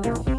Thank you.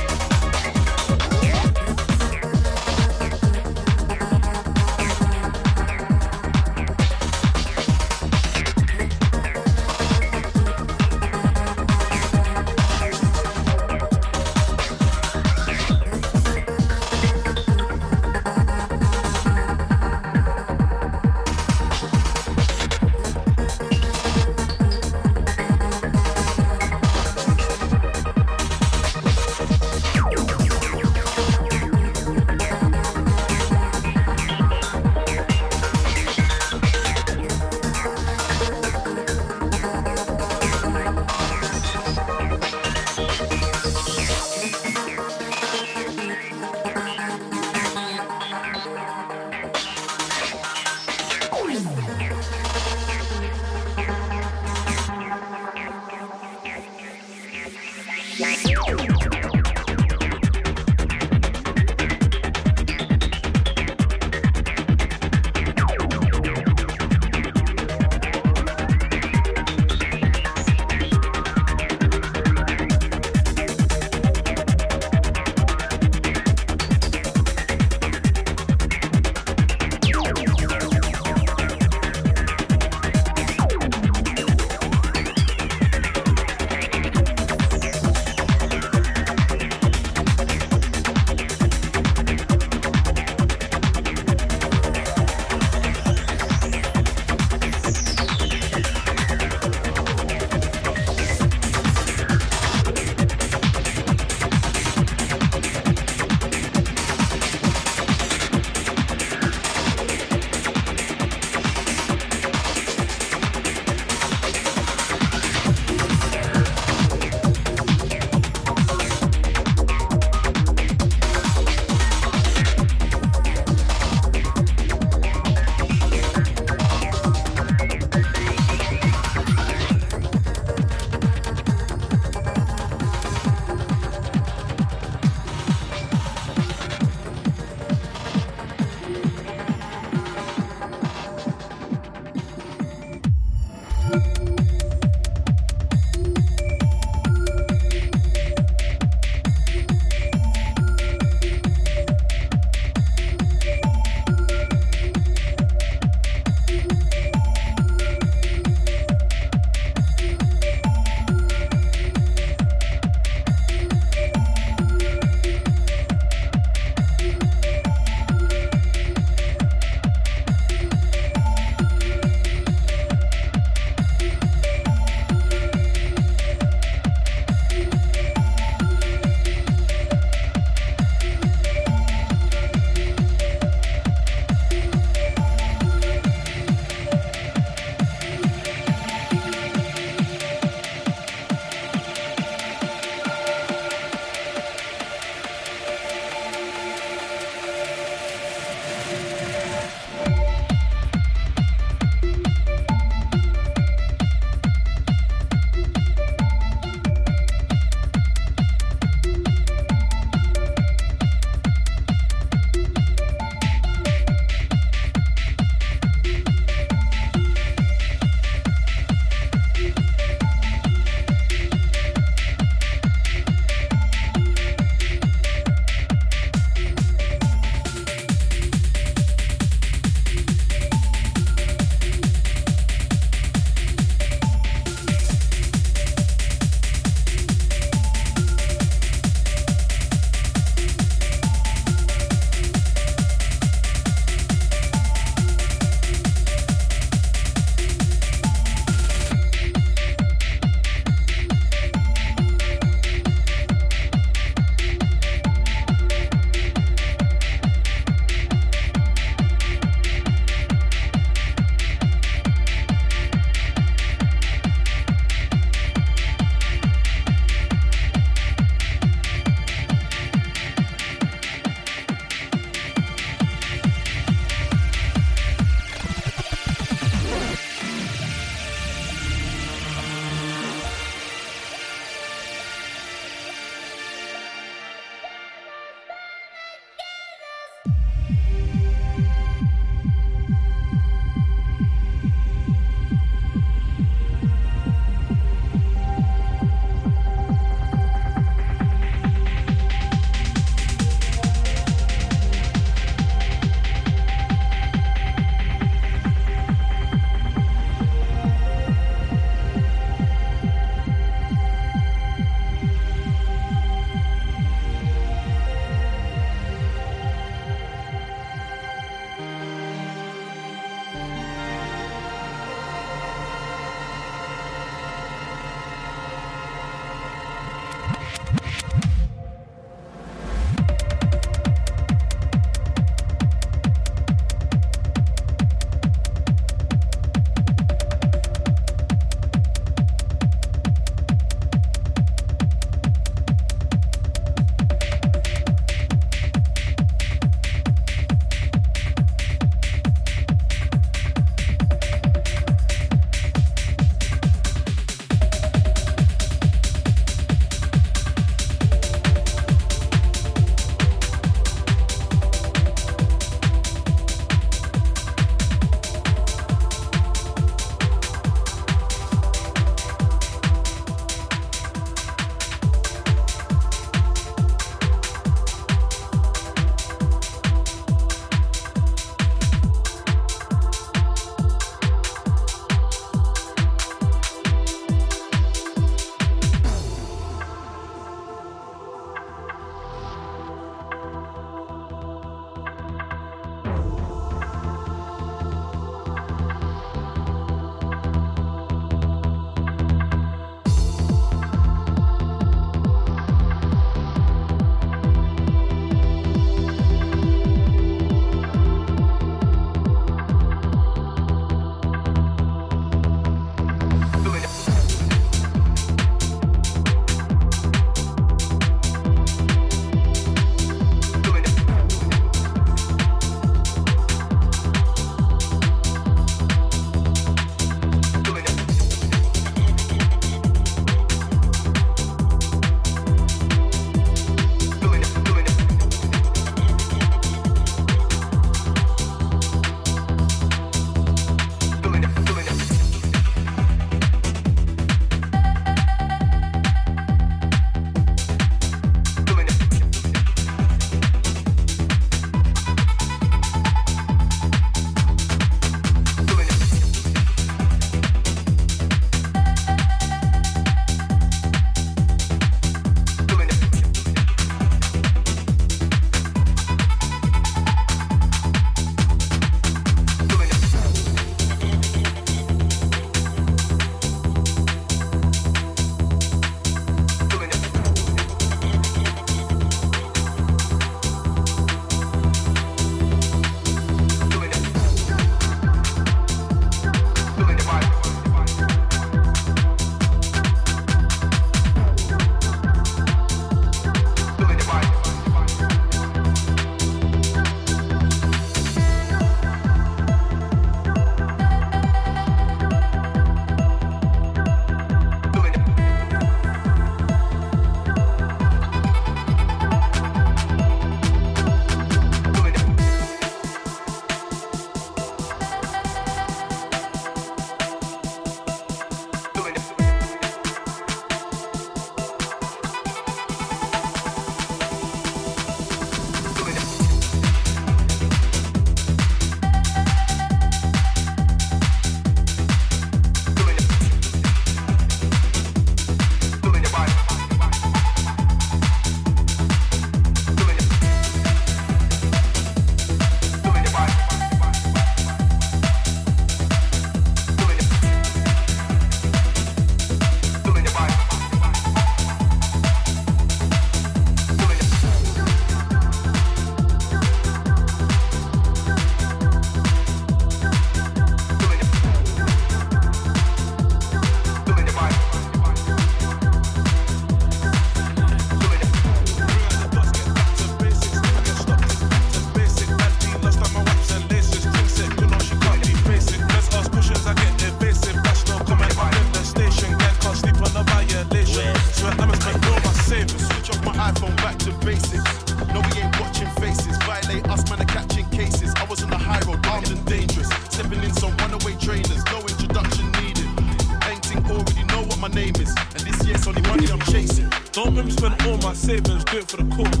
Savings, do it for the cause.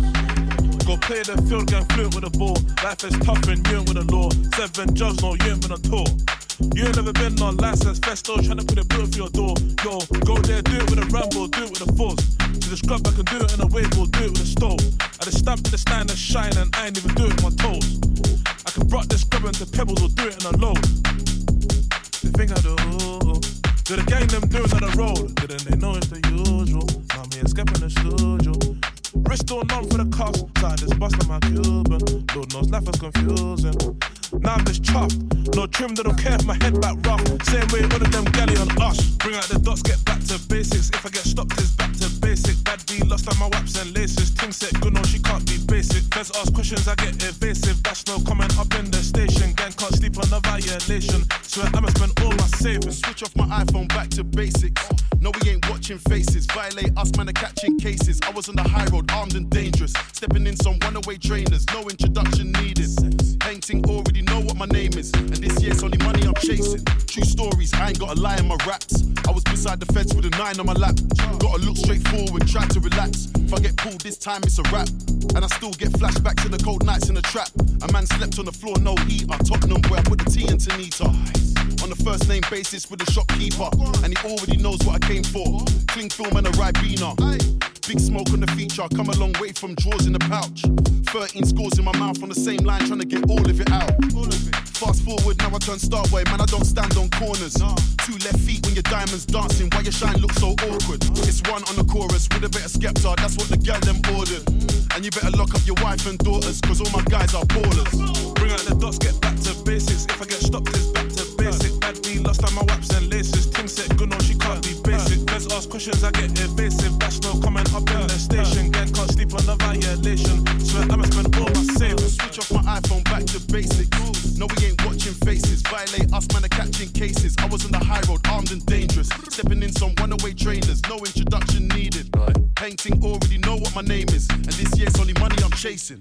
Go play the field, get fluent with the ball. Life is tough and you ain't with the law. Seven jobs, no, you ain't been on tour. You ain't never been on license, festo, trying to put a bill for your door. Yo, go there, do it with a ramble, do it with a force. To the scrub, I can do it in a wave, or do it with a stove. I just stamp to the stand and shine, and I ain't even do it with my toes. I can rock this scrub into pebbles or do it in a load. The thing I do, do the gang them do it on the road. Didn't they know it's the usual? Me escaping the studio. Wrist all numb for the cost, so I just bust on my Cuban. Lord knows life is confusing. Now I'm just chuffed. No trim, they don't care if my head back rough. Same way all of them galley on us. Bring out the dots, get back to basics. If I get stopped, it's back to basic. Bad B lost on my waps and laces. Ting set good, no, she can't be basic. Feds ask questions, I get evasive. That's no comment up in the station. Gang can't sleep on the violation. Swear I'ma spend all my savings. Switch off my iPhone back to basics. No, we ain't watching faces. Violate us, man, are catching cases. I was on the high road, armed and dangerous. Stepping in some runaway trainers, no introduction needed. Painting already know what my name is. And this year's only money I'm chasing. True stories, I ain't got a lie in my raps. I was beside the fence with a nine on my lap. Gotta look straight forward, try to relax. If I get pulled this time, it's a wrap. And I still get flashbacks to the cold nights in the trap. A man slept on the floor, no heater. Tottenham, where I put the tea into Nita. On the first name basis with the shopkeeper. And he already knows what I came for. Cling film and a Ribena. Big smoke on the feature, I come a long way from drawers in the pouch. 13 scores in my mouth on the same line, trying to get all of it out. Fast forward, now I turn star boy, man, I don't stand on corners. Two left feet when your diamonds dancing, why your shine looks so awkward? It's one on the chorus with a bit of Skepta, that's what the girl them ordered. Mm. And you better lock up your wife and daughters, cause all my guys are ballers. Bring out the dots, get back to basics. If I get stopped, it's back to basic. Bad B lost on my waps and ask questions, I get evasive. That's no comment up in the station. Gang can't sleep on the violation. Swear I'ma spend all my savings. Switch off my iPhone back to basics. No, we ain't watching faces. Violate us, man, are catching cases. I was on the high road, armed and dangerous. Stepping in some runaway trainers, no introduction needed. Painting already know what my name is. And this year's only money I'm chasing.